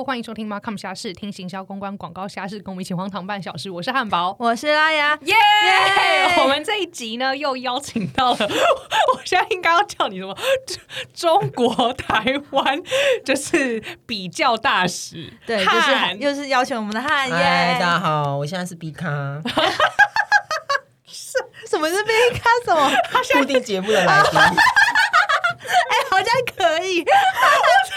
Hello，欢迎收听 Markham 虾事，听行销公关广告虾事，跟我们一起荒唐半小时。我是汉堡，我是拉雅，耶！我们这一集呢，又邀请到了，我现在应该要叫你什么？中国台湾就是比较大使，对，就是又是邀请我们的汉耶。大家好，我现在是 B 咖，什 什么是 B 咖？什么？固定节目的来宾。哎，好像可以，我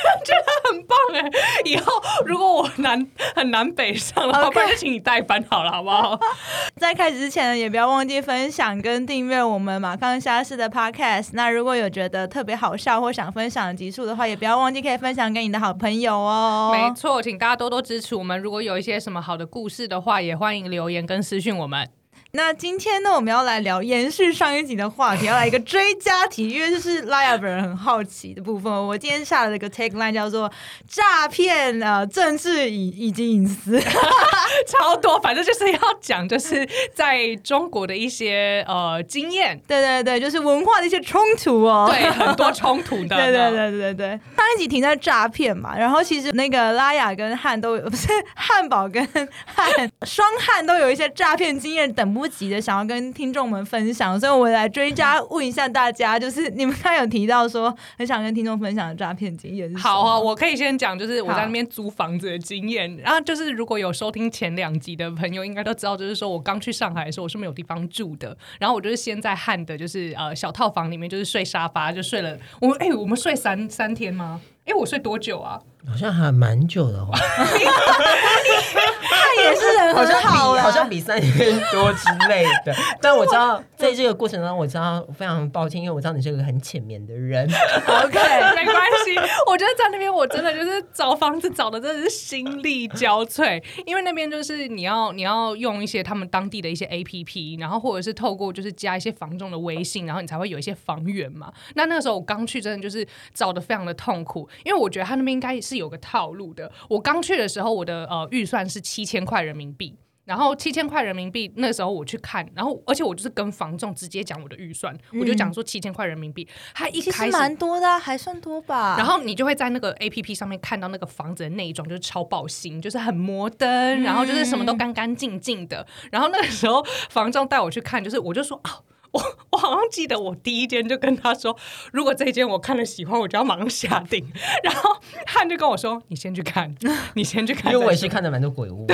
觉得很棒哎！以后如果我南很南北上的话，不然就请你代班好了，好不好？在开始之前呢，也不要忘记分享跟订阅我们马康虾式的 Podcast。那如果有觉得特别好笑或想分享的集数的话，也不要忘记可以分享给你的好朋友哦。没错，请大家多多支持我们。如果有一些什么好的故事的话，也欢迎留言跟私讯我们。那今天呢，我们要来聊延续上一集的话题，要来一个追加题，因为就是拉雅本人很好奇的部分。我今天下了一个 take line 叫做诈骗啊，政治以以及隐私，超多，反正就是要讲，就是在中国的一些呃经验，对对对，就是文化的一些冲突哦，对，很多冲突的，对对对对对。上一集停在诈骗嘛，然后其实那个拉雅跟汉都有，不是汉堡跟汉双汉都有一些诈骗经验等不。不急的想要跟听众们分享，所以我来追加问一下大家，就是你们刚有提到说很想跟听众分享的诈骗经验。好啊，我可以先讲，就是我在那边租房子的经验。然后就是如果有收听前两集的朋友，应该都知道，就是说我刚去上海的时候，我是没有地方住的。然后我就是先在汉的，就是呃小套房里面，就是睡沙发，就睡了。我哎，我们睡三三天吗？哎，我睡多久啊？好像还蛮久的话，他也是人很好，好像比三千多之类的。但我知道，在这个过程中，我知道非常抱歉，因为我知道你是个很浅面的人。OK，没关系。我觉得在那边，我真的就是找房子找的真的是心力交瘁，因为那边就是你要你要用一些他们当地的一些 APP，然后或者是透过就是加一些房仲的微信，然后你才会有一些房源嘛。那那个时候我刚去，真的就是找的非常的痛苦，因为我觉得他那边应该是。是有个套路的。我刚去的时候，我的呃预算是七千块人民币，然后七千块人民币那时候我去看，然后而且我就是跟房仲直接讲我的预算，我就讲说七千块人民币，他一开始蛮多的，还算多吧。然后你就会在那个 A P P 上面看到那个房子的内装，就是超爆新，就是很摩登，然后就是什么都干干净净的。然后那个时候房仲带我去看，就是我就说啊。我 我好像记得，我第一间就跟他说，如果这一间我看了喜欢，我就要马上下定。然后汉就跟我说：“你先去看，你先去看。”因为我也是看的蛮多鬼屋，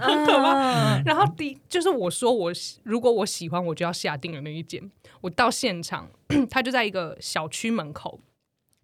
很可怕。然后第就是我说我如果我喜欢，我就要下定的那一间。我到现场，他就在一个小区门口。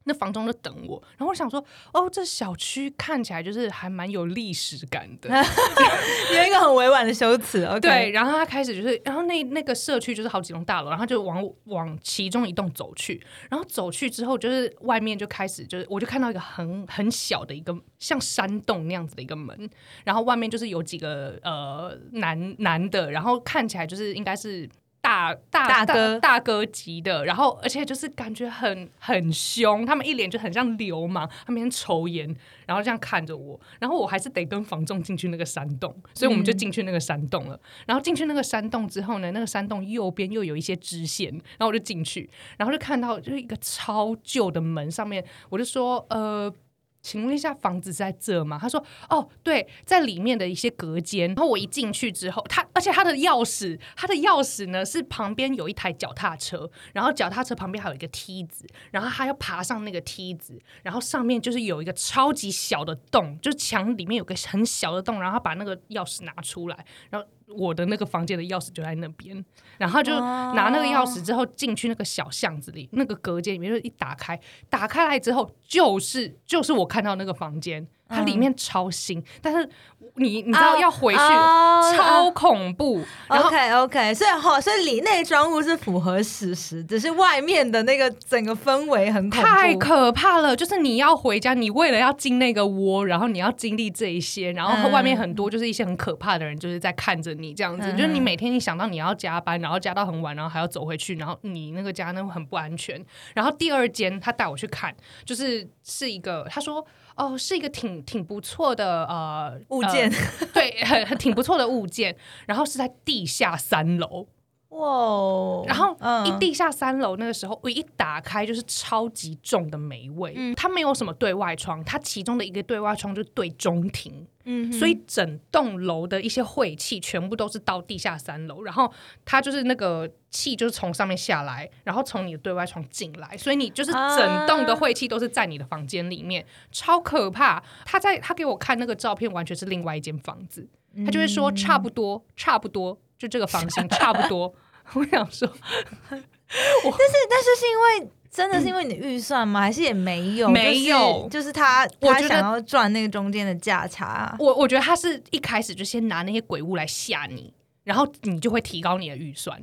那房东就等我，然后我想说，哦，这小区看起来就是还蛮有历史感的，有一个很委婉的修辞。对，然后他开始就是，然后那那个社区就是好几栋大楼，然后就往往其中一栋走去，然后走去之后，就是外面就开始就是，我就看到一个很很小的一个像山洞那样子的一个门，然后外面就是有几个呃男男的，然后看起来就是应该是。大大哥大哥级的，然后而且就是感觉很很凶，他们一脸就很像流氓，他们抽烟，然后这样看着我，然后我还是得跟房仲进去那个山洞，所以我们就进去那个山洞了。然后进去那个山洞之后呢，那个山洞右边又有一些支线，然后我就进去，然后就看到就是一个超旧的门，上面我就说呃。请问一下，房子在这吗？他说：“哦，对，在里面的一些隔间。”然后我一进去之后，他而且他的钥匙，他的钥匙呢是旁边有一台脚踏车，然后脚踏车旁边还有一个梯子，然后他要爬上那个梯子，然后上面就是有一个超级小的洞，就是墙里面有个很小的洞，然后他把那个钥匙拿出来，然后。我的那个房间的钥匙就在那边，然后就拿那个钥匙之后进去那个小巷子里，那个隔间里面就一打开，打开来之后就是就是我看到那个房间。它里面超新，但是你你知道要回去超恐怖。OK OK，所以好，所以里内装物是符合事实，只是外面的那个整个氛围很恐怖，太可怕了。就是你要回家，你为了要进那个窝，然后你要经历这一些，然后外面很多就是一些很可怕的人，就是在看着你这样子。就是你每天你想到你要加班，然后加到很晚，然后还要走回去，然后你那个家那很不安全。然后第二间他带我去看，就是是一个他说。哦，是一个挺挺不错的呃物件，对，很很挺不错的物件。然后是在地下三楼，哇哦，然后嗯。一地下三楼那个时候，我一打开就是超级重的霉味。嗯。它没有什么对外窗，它其中的一个对外窗就对中庭，嗯所以整栋楼的一些晦气全部都是到地下三楼，然后它就是那个气就是从上面下来，然后从你的对外窗进来，所以你就是整栋的晦气都是在你的房间里面，超可怕。他在他给我看那个照片，完全是另外一间房子，他就会说嗯。差不多，差不多，就这个房型差不多。我想说，但是但是是因为真的是因为你的预算吗？还是也没有？没有就是就是他他想要赚那个中间的价差。我我觉得他是一开始就先拿那些鬼物来吓你，然后你就会提高你的预算。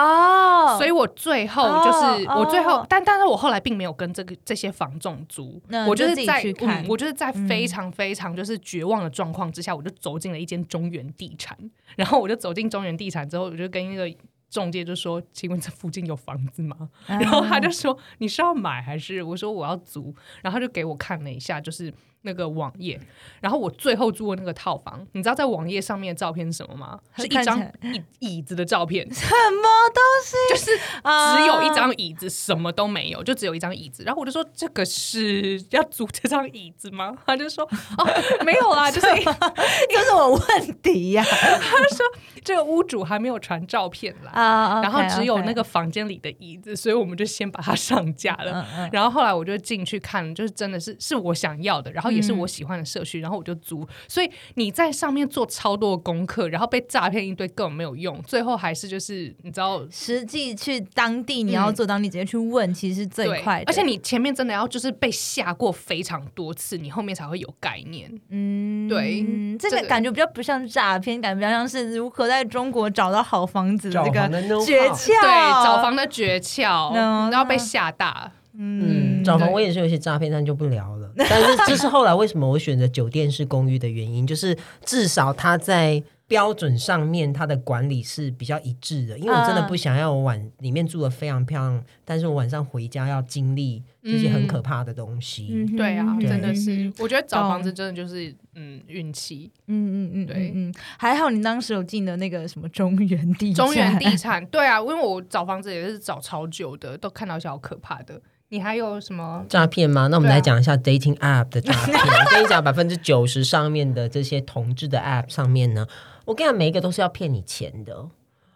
哦所以我最后就是、哦我最后，哦但但是我后来并没有跟这个这些房仲租，那我就就是自己在去看嗯，我就是在非常非常就是绝望的状况之下，我就走进了一间中原地产，然后我就走进中原地产之后，我就跟那个中介就说：“请问这附近有房子吗？”嗯 然后他就说：“你是要买还是？”我说：“我要租。”然后他就给我看了一下，就是那个网页。然后我最后租的那个套房，你知道在网页上面的照片是什么吗？是一张椅椅子的照片，什么东西？就是啊只有一张椅子，什么都没有，就只有一张椅子。然后我就说：“这个是要租这张椅子吗？”他就说：“哦，没有啦，就是 这是我问题呀他说这个屋主还没有传照片来。”啊！然后只有那个房间里的椅子，所以我们就先把它上架了。然后后来我就进去看，就是真的是是我想要的，然后也是我喜欢的社区，然后我就租。所以你在上面做超多的功课，然后被诈骗一堆根本没有用，最后还是就是你知道实际去当地，你要做当地直接去问，其实是最对快的。而且你前面真的要就是被吓过非常多次，你后面才会有概念。嗯，对这个这个感觉比较不像诈骗，感觉比较像是如何在中国找到好房子的这个诀窍。对，找房的诀窍，嗯然后被吓大。嗯，找房我也是有些诈骗，但就不聊了。但是这是后来为什么我选择酒店式公寓的原因，就是至少它在标准上面它的管理是比较一致的。因为我真的不想要我晚里面住的非常漂亮，但是我晚上回家要经历这些很可怕的东西。嗯对啊，真的是嗯，我觉得找房子真的就是嗯运气。嗯嗯嗯，对嗯，嗯还好你当时有进的那个什么中原地产中原地产，对啊，因为我找房子也是找超久的，都看到一些好可怕的。你还有什么？诈骗吗？那我们来讲一下 dating app 的诈骗。我跟你讲，百分之九十上面的这些同志的 app 上面呢，我跟你讲，每一个都是要骗你钱的。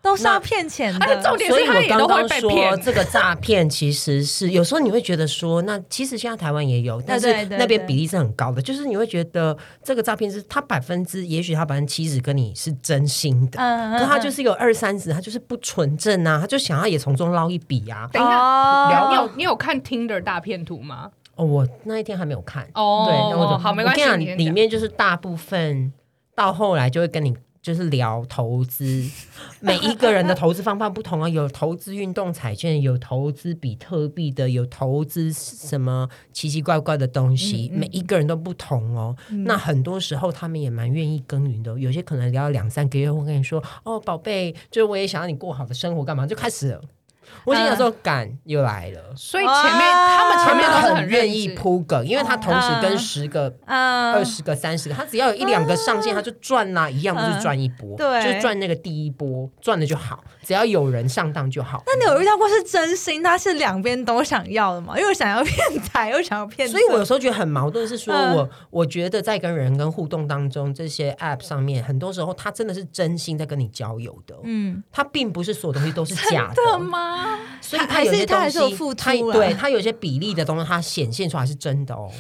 都是要骗钱的，而且重点所以我是他也都刚刚说会被骗。这个诈骗其实是有时候你会觉得说，那其实现在台湾也有，但是对对对那边比例是很高的，就是你会觉得这个诈骗是他百分之，也许他百分之七十跟你是真心的。嗯，嗯，可他就是是有二三十，他就是不纯正啊，他就想要也从中捞一笔啊。等一下，哦你有你有看 Tinder 大骗图吗？哦，我那一天还没有看，哦，对，那我就好，没关系我跟，你讲，里讲面就是大部分到后来就会跟你就是聊投资，每一个人的投资方法不同啊，有投资运动彩券，有投资比特币的，有投资什么奇奇怪怪的东西，嗯嗯每一个人都不同哦。那很多时候他们也蛮愿意耕耘的哦，有些可能聊了两三个月，会跟你说：“哦，宝贝，就是我也想要你过好的生活，干嘛？”就开始了。我心想说，敢又来了。所以前面哇他们前面都是很愿意真铺梗，因为他同时跟十个嗯。二十个、三十个，他只要有一两个上线，他就赚啦，一样不是赚一波，对。就赚那个第一波，赚了就好，只要有人上当就好。那你有遇到过是真心，他是两边都想要的吗？又想要骗财，又想要骗色，所以我有时候觉得很矛盾，是说嗯。我我觉得在跟人跟互动当中，这些 app 上面，很多时候他真的是真心在跟你交友的，嗯，他并不是所有东西都是假的的。吗？所以他有些东是他还是有西，付出他对他有些比例的东西，他显现出来是真的哦。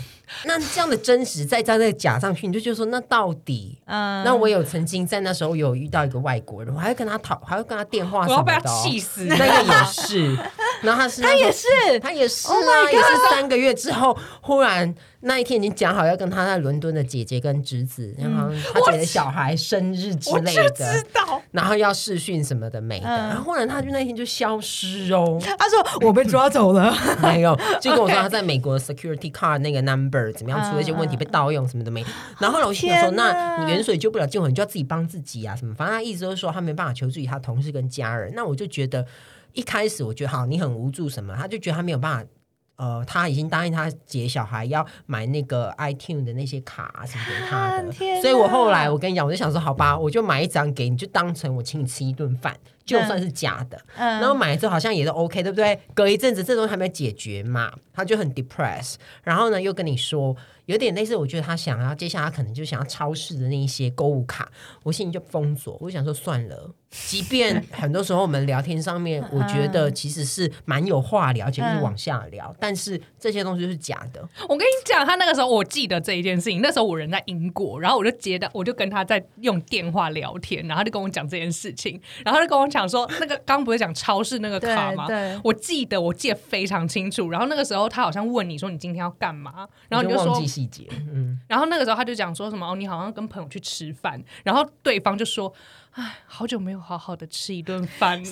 那这样的真实再加那个假上去，你就觉得说，那到底嗯那我有曾经在那时候有遇到一个外国人，我还会跟他讨，还会跟他电话什我要被他么的、哦。气死！那个也是，然后他是他也是，他也是 Oh 啊 my 也是三个月之后，忽然那一天已经讲好要跟他在伦敦的姐姐跟侄子，然后他姐的小孩生日之类的，道，然后要视讯什么的没的，嗯。然后忽然他就那天就消失哦，他说我被抓走了，没有，就跟我说他在美国 security card 那个 number 怎么样出了一些问题被盗用什么的没。然后后来我心想说，那你远水救不了近火，你就要自己帮自己啊什么。反正他意思就是说他没办法求助于他同事跟家人。那我就觉得一开始我觉得好，你很无助什么，他就觉得他没有办法。呃，他已经答应他姐小孩要买那个 iTune 的那些卡、什么给他的，所以我后来我跟你讲，我就想说，好吧，我就买一张给你，就当成我请你吃一顿饭，就算是假的，嗯。然后买了之后好像也都 OK，对不对？隔一阵子这东西还没有解决嘛，他就很 depressed，然后呢又跟你说，有点类似，我觉得他想要接下来他可能就想要超市的那一些购物卡，我心里就封锁，我想说算了，即便很多时候我们聊天上面，我觉得其实是蛮有话聊，而且就是往下聊，但是这些东西就是假的，我跟你讲，他那个时候我记得这一件事情，那时候我人在英国，然后我就接到，我就跟他在用电话聊天，然后他就跟我讲这件事情，然后他就跟我讲说，那个刚不是讲超市那个卡吗？对对我记得我记得非常清楚。然后那个时候他好像问你说你今天要干嘛，然后你就说就忘记，细节，嗯，然后那个时候他就讲说什么哦，你好像跟朋友去吃饭，然后对方就说，哎，好久没有好好的吃一顿饭了，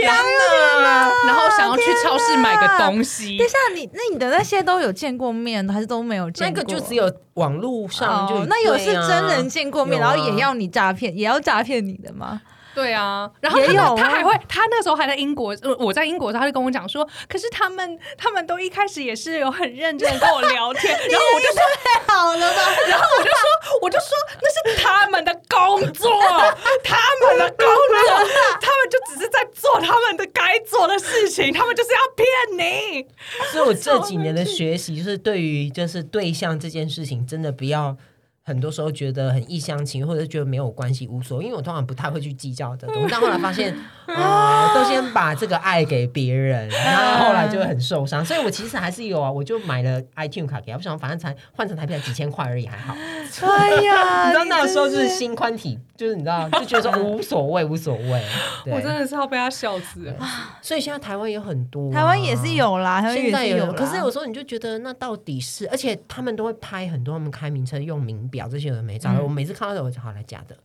天哪！然后想要去超市买个东西等一。下，你那你的那些都有见过面，还是都没有见过？那个就只有网络上就、哦，那有是真人见过面，啊然后也要你诈骗，也要诈骗你的吗？对啊，然后他也有啊。他还会，他那时候还在英国，呃我在英国的时候，他就跟我讲说，可是他们他们都一开始也是有很认真的跟我聊天，然后我就说，太好了吧？然后我就说，我就说那是他们的工作，他们的工作，他们就只是在做他们的该做的事情，他们就是要骗你。所以我这几年的学习，就是对于就是对象这件事情，真的不要很多时候觉得很一厢情愿，或者是觉得没有关系无所谓，因为我通常不太会去计较这东西。但后来发现，呃，都先把这个爱给别人，然后后来就会很受伤。所以我其实还是有啊，我就买了 iTune 卡给他，我想反正才换成台币才几千块而已，还好。哎呀，你知道那时候就是真心宽体，就是你知道就觉得说 无所谓，无所谓。对我真的是要被他笑死了。所以现在台湾有很多啊、台湾也是有啦，台湾也现在有是有，可是有时候你就觉得那到底是，而且他们都会拍很多他们开名车用名表这些有的没照的，我每次看到的我就好来假的。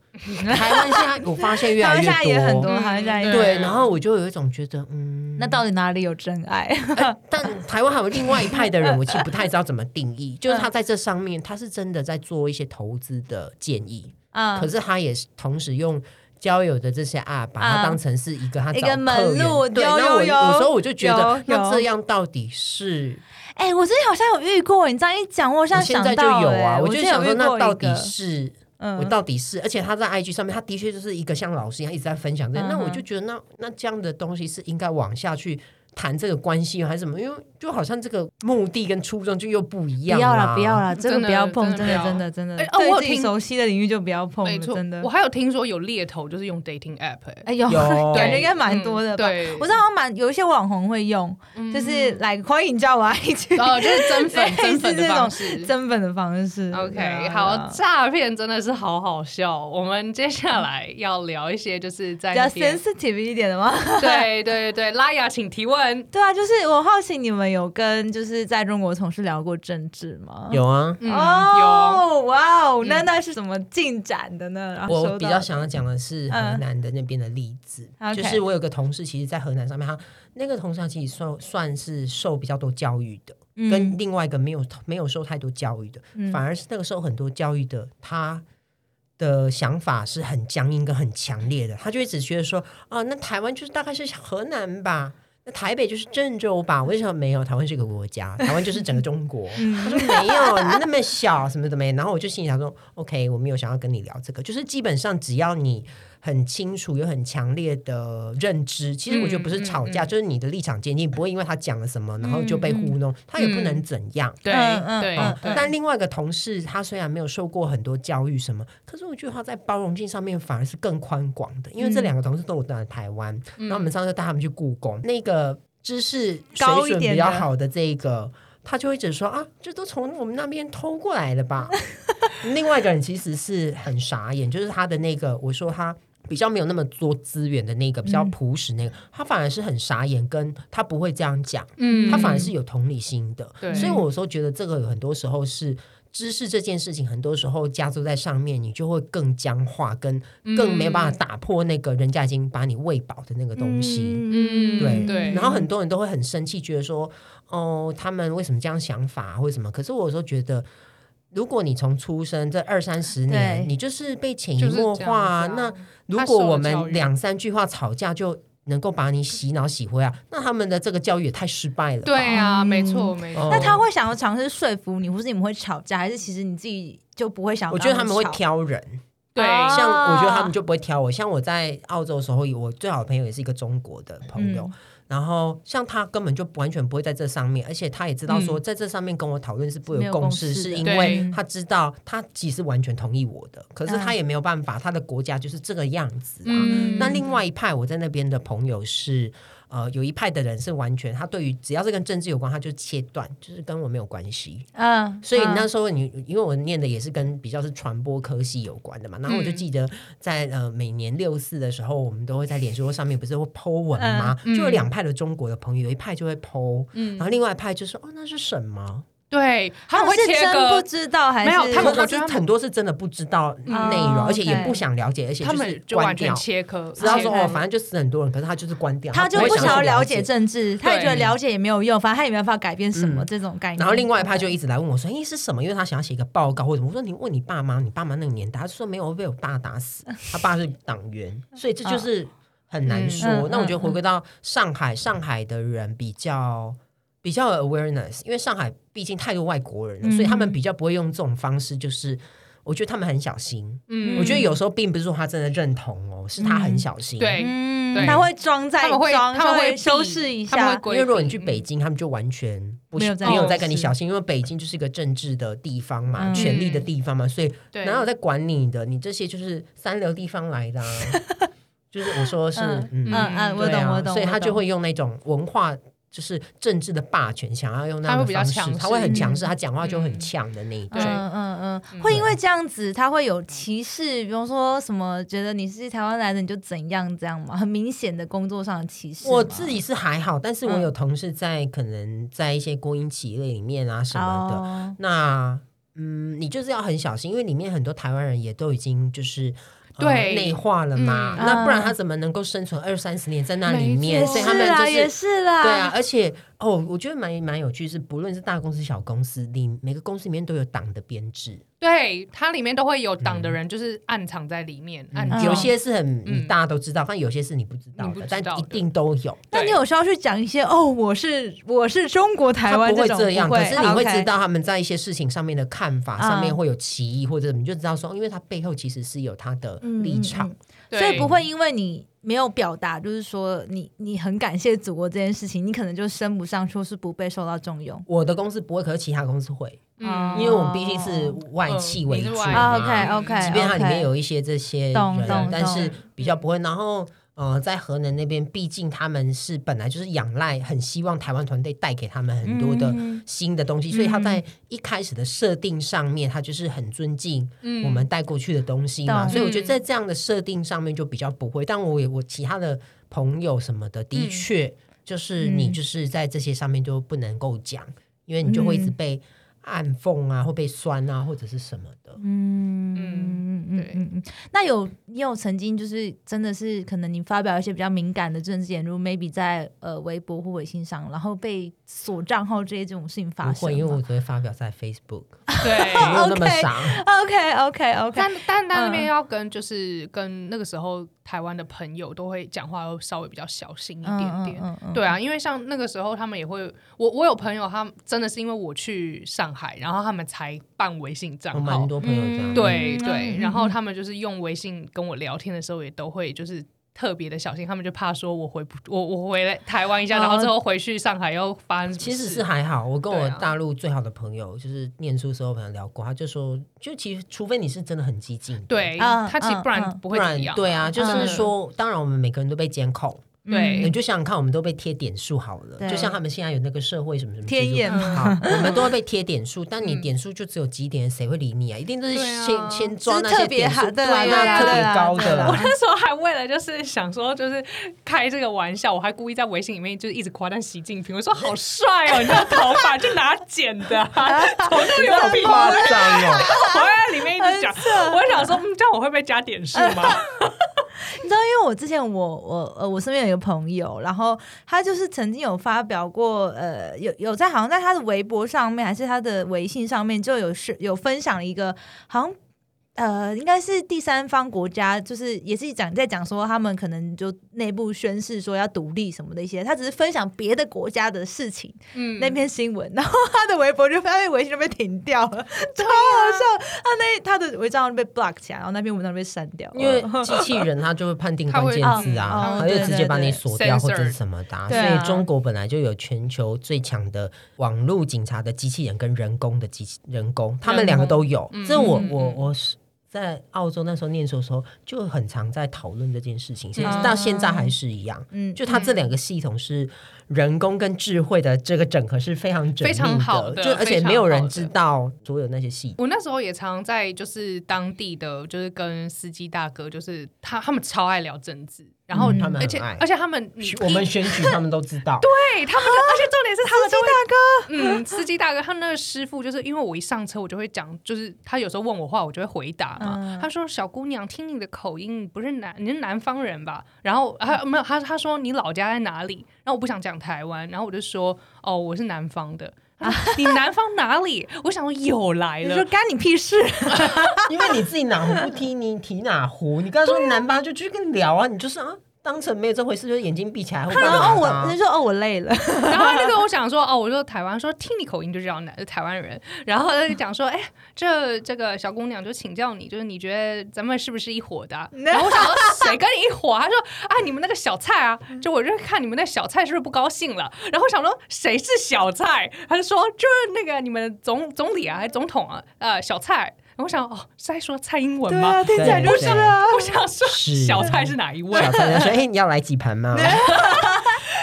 台湾现在我发现越来越 台湾现在也很多，嗯台湾现在也对，然后我就有一种觉得，嗯，那到底哪里有真爱？哎但台湾还有另外一派的人，我其实不太知道怎么定义，就是他在这上面他是真的在做一些投资的建议，嗯可是他也是同时用。交友的这些 App，把它嗯当成是一个他找一个门路对，那我有时候我就觉得，那这样到底是哎、我之前好像有遇过，你这样一讲，我好像我现在就、有啊，哎我就想说，那到底是我嗯，到底是，而且他在 IG 上面，他的确就是一个像老师一样一直在分享这个，嗯那我就觉得那那这样的东西是应该往下去谈这个关系还是什么？因为就好像这个目的跟初衷就又不一样不要啦了，不要了，这个真的不要碰，真的真的真的真的，哎哦我对自己有听熟悉的领域就不要碰了，没错真的我。还有听说有猎头就是用 dating app，哎、哎呦，有 感觉应该蛮多的吧？嗯对我知道好像蛮有一些网红会用，就是来欢迎加我爱去哦，就是增粉 类增粉的似这种方式。增粉的方式。OK，啊好，诈骗真的是好好笑。我们接下来要聊一些就是在比较，sensitive 一点的吗？对对对，拉雅请提问。对啊，就是我好奇你们有跟就是在中国同事聊过政治吗？有啊。嗯，有哦，哇哦，嗯那那是怎么进展的呢？然后我比较想要讲的是河南的那边的例子，嗯就是我有个同事，其实，在河南上面，他那个同事其实算算是受比较多教育的，跟另外一个没有没有受太多教育的，嗯反而是那个受很多教育的，他的想法是很僵硬跟很强烈的，他就一直觉得说，啊，那台湾就是大概是河南吧。那台北就是郑州吧？为什么没有？台湾是一个国家，台湾就是整个中国。他说没有，你那么小，什么都没。然后我就心里想说，OK，我没有想要跟你聊这个，就是基本上只要你很清楚有很强烈的认知，其实我觉得不是吵架，嗯嗯嗯就是你的立场坚定，不会因为他讲了什么，然后就被糊弄，他也不能怎样。对对嗯，但另外一个同事，他虽然没有受过很多教育什么，可是我觉得他在包容性上面反而是更宽广的，因为这两个同事都有在台湾，嗯然后我们上次带他们去故宫，那个知识水准比较好的这一个。他就会一直说啊，这都从我们那边偷过来的吧？另外一个人其实是很傻眼，就是他的那个，我说他比较没有那么多资源的那个，比较朴实那个，他反而是很傻眼，跟他不会这样讲，嗯他反而是有同理心的。对所以我有时候觉得这个有很多时候是知识这件事情，很多时候加注在上面，你就会更僵化，跟更没有办法打破那个人家已经把你喂饱的那个东西。嗯对对然后很多人都会很生气，觉得说，哦，他们为什么这样想法，或者什么？可是我有时候觉得，如果你从出生这二三十年，你就是被潜移默化、啊。子啊那如果我们两三句话吵架就能够把你洗脑洗回来，那他们的这个教育也太失败了。对啊，没错没错。哦那他会想要尝试说服你，或是你们会吵架，还是其实你自己就不会想？我觉得他们会，挑人，对，啊像我觉得他们就不会挑我。像我在澳洲的时候，我最好的朋友也是一个中国的朋友。嗯然后像他根本就完全不会在这上面，而且他也知道说，在这上面跟我讨论是不会有共识，是因为他知道他其实完全同意我的，可是他嗯。也没有办法，他的国家就是这个样子啊。嗯。那另外一派，我在那边的朋友是，呃，有一派的人是完全他对于只要是跟政治有关，他就切断，就是跟我没有关系。嗯，所以嗯那时候你，因为我念的也是跟比较是传播科系有关的嘛，然后我就嗯记得在呃每年六四的时候，我们都会在脸书上面不是会 Po 文吗？嗯就有两派的中国的朋友，有一派就会 Po，、嗯然后另外一派就说哦那是什么？对，他他们会切是真不，知道还是没有他们他我觉得很多是真的不知道内容，哦而且也不想了解，而且他是们就完全关掉。切割，知道说哦，反正就死很多人，可是他就是关掉，他就不想要了了解政治，他也觉得了解也没有用，反正他也没办法改变什么嗯这种概念。然后另外一派就一直来问我说：“哎，是什么？”因为他想要写一个报告或者什么。我说：“你问你爸妈，你爸妈那个年代。”他就说：“没有，我被我爸打死。他爸是党员，所以这就是很难说。那我觉得回归到上海，上海的人比较比较有 awareness，因为上海毕竟太多外国人了，嗯所以他们比较不会用这种方式，就是。我觉得他们很小心，嗯我觉得有时候并不是说他真的认同哦，是他很小心。对他会装在他们会装，他们会修避饰一下。因为如果你去北京，他们就完全不没有在没有在跟你小心，因为北京就是一个政治的地方嘛，嗯权力的地方嘛，所以哪有在管你的？你这些就是三流地方来的、啊，就是我说是，嗯嗯，我懂我懂，所以他就会用那种文化。就是政治的霸权，想要用那他会比较强，势他会很强势，嗯他讲话就很嗯呛的那一种。对嗯嗯嗯，嗯会因为这样子，他会有歧视，比方说什么觉得你是台湾来的你就怎样这样嘛？很明显的工作上的歧视。我自己是还好，但是我嗯有同事在可能在一些国营企业里面啊什么的，哦那嗯，你就是要很小心，因为里面很多台湾人也都已经就是。呃对内化了嘛，嗯那不然啊他怎么能够生存二三十年在那里面？所以他们，就是也是啦，对啊，而且哦，我觉得蛮蛮有趣是，不论是大公司小公司，里每个公司里面都有党的编制，对，它里面都会有党的人，就是暗藏在里面，暗有些是很嗯大家都知道，但有些是你不知道你不的，但一知道的定都有。那你有时候去讲一些哦，我是我是中国台他湾会这样，不可是你会 OK 知道他们在一些事情上面的看法嗯上面会有歧义，或者你就知道说，因为他背后其实是有他的嗯立场。嗯嗯对所以不会因为你没有表达，就是说你你很感谢祖国这件事情，你可能就升不上去，或是不被受到重用。我的公司不会，可是其他公司会，嗯因为我们毕竟是外企为主嗯你是外嘛。哦 OK，OK，即便它里面有一些这些人懂懂，但是比较不会。然后呃，在河南那边，毕竟他们是本来就是仰赖，很希望台湾团队带给他们很多的嗯。新的东西，所以他在一开始的设定上面，他就是很尊敬嗯。我们带过去的东西嘛。懂所以我觉得在这样的设定上面就比较不会。但我也我其他的朋友什么的，的嗯。确就是你嗯就是在这些上面就不能够讲，因为你就会一直嗯。被暗讽啊，会被酸啊，或者是什么的。嗯嗯嗯嗯对嗯嗯。那有你有曾经就是真的是可能你发表一些比较敏感的政治言论，maybe 在呃微博或微信上，然后被锁账号这些这种事情发生不会，因为我吗只会发表在 Facebook，对。没有那么 OK 傻。OK OK OK，但但但那边嗯要跟就是跟那个时候台湾的朋友都会讲话，要稍微比较小心一点点。嗯嗯对啊，因为像那个时候他们也会，我我有朋友，他真的是因为我去上海，然后他们才办微信账号。蛮多朋友这样。嗯对对，嗯然后嗯他们就是用微信跟我聊天的时候，也都会就是特别的小心，他们就怕说我回不我我回来台湾一下，哦然后之后回去上海又发其实是还好，我跟我大陆最好的朋友，就是念书时候朋友聊过，他就说，就其实除非你是真的很激进的，对嗯他其实不然嗯嗯不不然会。对啊，就是嗯说，当然我们每个人都被监控，对你就想想看，我们都被贴点数好了，就像他们现在有那个社会什么什么天眼好，我们都会 被贴点数，但你嗯点数就只有几点，谁会理你啊？一定都是先先抓那是特别些点数，好对啦对对啦特别高的啦我。那时候还为了就是想说，就是开这个玩笑，我还故意在微信里面就是一直夸赞习近平，我说好帅哦，你这个头发就拿剪的、啊，头都有病。夸张哦！我在里面一直讲，我想说，嗯，这样我会被加点数吗？因为我之前我我呃，我身边有一个朋友，然后他就是曾经有发表过，呃，有有在好像在他的微博上面还是他的微信上面就有是有分享一个好像。呃，应该是第三方国家，就是也是讲在讲说他们可能就内部宣誓说要独立什么的一些，他只是分享别的国家的事情嗯那篇新闻，然后 他的微博就他的微信就被停掉了，超好笑。他那他的微账号被 block 起来，然后那篇文章被删掉了，因为 机器人他就会判定 关键字啊，会它就直接把你锁掉嗯或者是什么的啊。所以中国本来就有全球最强的网络警察的机器人跟人工的机器人工，他们两个都有。这我嗯我我是。在澳洲那时候念书的时候，就很常在讨论这件事情，现嗯到现在还是一样。嗯，就它这两个系统是人工跟智慧的这个整合是非常非常好的就而且没有人知道所有那些细节。我那时候也常在就是当地的，就是跟司机大哥，就是他他们超爱聊政治，然后、们而且而且他们我们选举他们都知道，对他们就，而且重点是他们司机大哥，嗯，司机大哥，他们那个师傅就是因为我一上车，我就会讲，就是他有时候问我话，我就会回答嘛。嗯他说：“小姑娘，听你的口音，你不是南，你是南方人吧？”然后他没有，他他说你老家在哪里？然后我不想讲台湾，然后我就说：“哦，我是南方的。”他 说你南方哪里？我想说有来了你说，干你屁事？因为你自己哪壶不提你提哪壶，你刚才说南方就去跟你聊啊，你就是啊，当成没有这回事，就是眼睛闭起来他说哦，我他说哦，我累了。然后他就跟我讲说，哦，我说台湾，说听你口音就知道哪是台湾人。然后他就讲说，哎，这这个小姑娘就请教你，就是你觉得咱们是不是一伙的啊、然后我想说，谁跟你一伙啊？他说啊，你们那个小蔡啊，就我就看你们那小蔡是不是不高兴了？然后想说，谁是小蔡？他就说就是那个你们总总理啊，还是总统啊，呃，小蔡。我想，哦，是在说蔡英文吗？对啊，听起来就是啊。我想说，小蔡是哪一位？小蔡就说：“哎、你要来几盘吗？”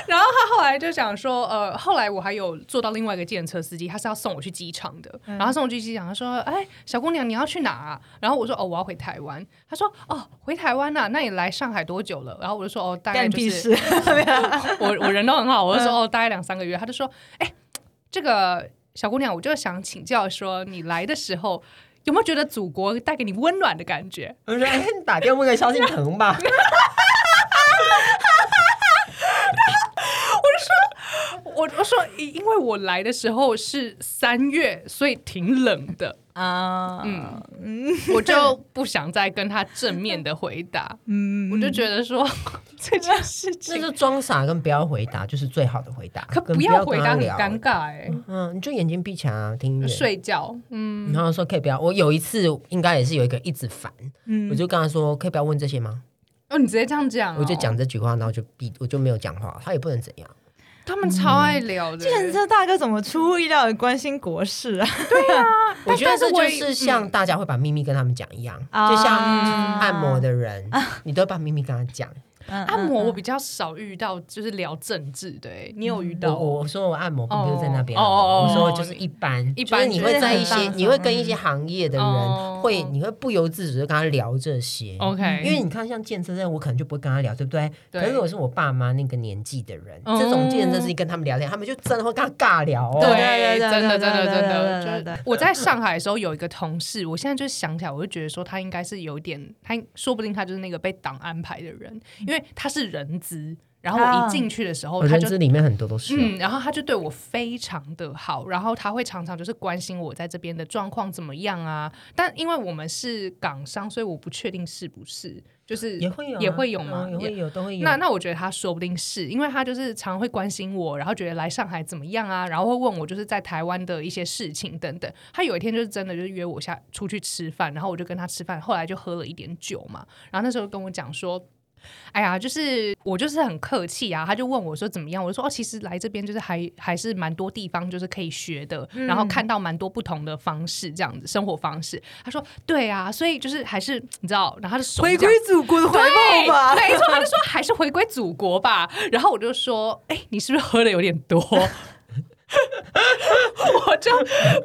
然后他后来就想说，呃，后来我还有做到另外一个计程车司机，他是要送我去机场的，然后他送我去机场，他说，哎，小姑娘你要去哪、啊？然后我说，哦，我要回台湾。他说，哦，回台湾呐、那你来上海多久了？然后我就说，哦，大概就是！我我人都很好，我就说，哦，大概两三个月。他就说，哎，这个小姑娘，我就想请教说，你来的时候。有没有觉得祖国带给你温暖的感觉？我说：“哎、你打电话问个萧敬腾吧。我我说，因为我来的时候是三月，所以挺冷的。啊，嗯我就不想再跟他正面的回答，嗯我就觉得说 这件事”那情，就装傻跟不要回答，就是最好的回答。可不要要回答很尴尬哎、嗯，你就眼睛闭起来啊，听音乐。睡觉，嗯，然后说可以不要。我有一次应该也是有一个一直烦，嗯我就跟他说可以不要问这些吗？哦，你直接这样讲、我就讲，这句话，然后就闭，我就没有讲话，他也不能怎样。他们超爱聊的、计程车大哥怎么出乎意料的关心国事啊？对啊我觉得这就但是像大家会把秘密跟他们讲一样，啊就像按摩的人，你都会把秘密跟他讲。按摩我比较少遇到，就是聊政治的、欸，你有遇到？我我说我按摩并不是在那边哦哦哦摩，哦。我说就是一般，一般你会在一些你会跟一些行业的哦人会，你会不由自主的跟他聊这些。OK，因为你看，像健身这，我可能就不会跟他聊，对不对？对。可是如果是我爸妈那个年纪的人，哦。这种健身事情跟他们聊天，他们就真的会跟他尬聊哦。对对对真的对对对真的真的，对对对。就是我在上海的时候有一个同事，我现在就想起来，我就觉得说他应该是有点，他说不定他就是那个被党安排的人，因为他是人资，然后我一进去的时候，我他就里面很多都是哦。嗯，然后他就对我非常的好，然后他会常常就是关心我在这边的状况怎么样啊。但因为我们是港商，所以我不确定是不是，就是也会有啊，也会有吗嗯也会有，都会有。那那我觉得他说不定是因为他就是常会关心我，然后觉得来上海怎么样啊，然后会问我就是在台湾的一些事情等等。他有一天就是真的就是约我下出去吃饭，然后我就跟他吃饭，后来就喝了一点酒嘛，然后那时候跟我讲说。哎呀，就是我就是很客气啊，他就问我说怎么样，我就说哦，其实来这边就是还还是蛮多地方就是可以学的，然后看到蛮多不同的方式这样子生活方式。他说对啊，所以就是还是你知道，然后他就回归祖国的怀抱吧。没错，他就说还是回归祖国吧。然后我就说，哎、你是不是喝的有点多？我就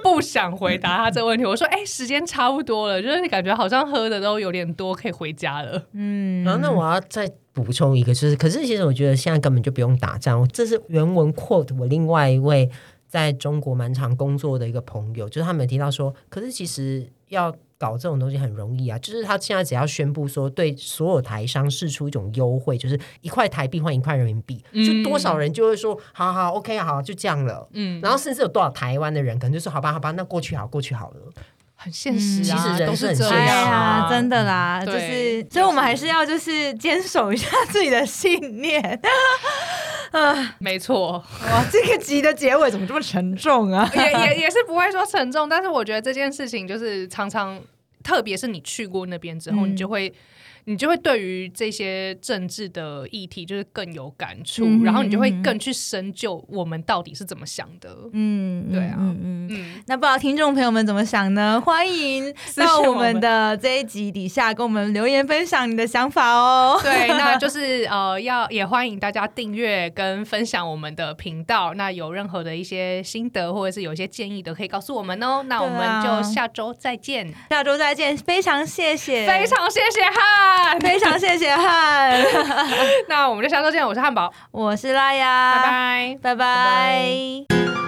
不想回答他这个问题。我说，哎、时间差不多了，就是感觉好像喝的都有点多，可以回家了。嗯，然后那我要再补充一个，就是可是其实我觉得现在根本就不用打仗，这是原文 quote 我另外一位在中国蛮长工作的一个朋友，就是他们有提到说，可是其实要搞这种东西很容易啊，就是他现在只要宣布说对所有台商释出一种优惠，就是一块台币换一块人民币，就多少人就会说好好 OK 好就这样了，嗯，然后甚至有多少台湾的人可能就说好吧好吧，那过去好过去好了。很现实啊，其实人都是很现实啊，，真的啦，就是，所以我们还是要就是坚守一下自己的信念。没错，哇，这个集的结尾怎么这么沉重啊？也也也是不会说沉重，但是我觉得这件事情就是常常，特别是你去过那边之后，嗯你就会。你就会对于这些政治的议题就是更有感触，嗯然后你就会更去深究我们到底是怎么想的。嗯，对啊嗯那不知道听众朋友们怎么想呢？欢迎 到我们的这一集底下跟我们留言分享你的想法哦。对，那就是呃，要也欢迎大家订阅跟分享我们的频道。那有任何的一些心得或者是有一些建议的，可以告诉我们哦。那我们就下周再见，下周再见，非常谢谢，非常谢谢汉，非常谢谢汉，那我们就下周见，我是汉堡，我是拉雅，拜拜。拜拜。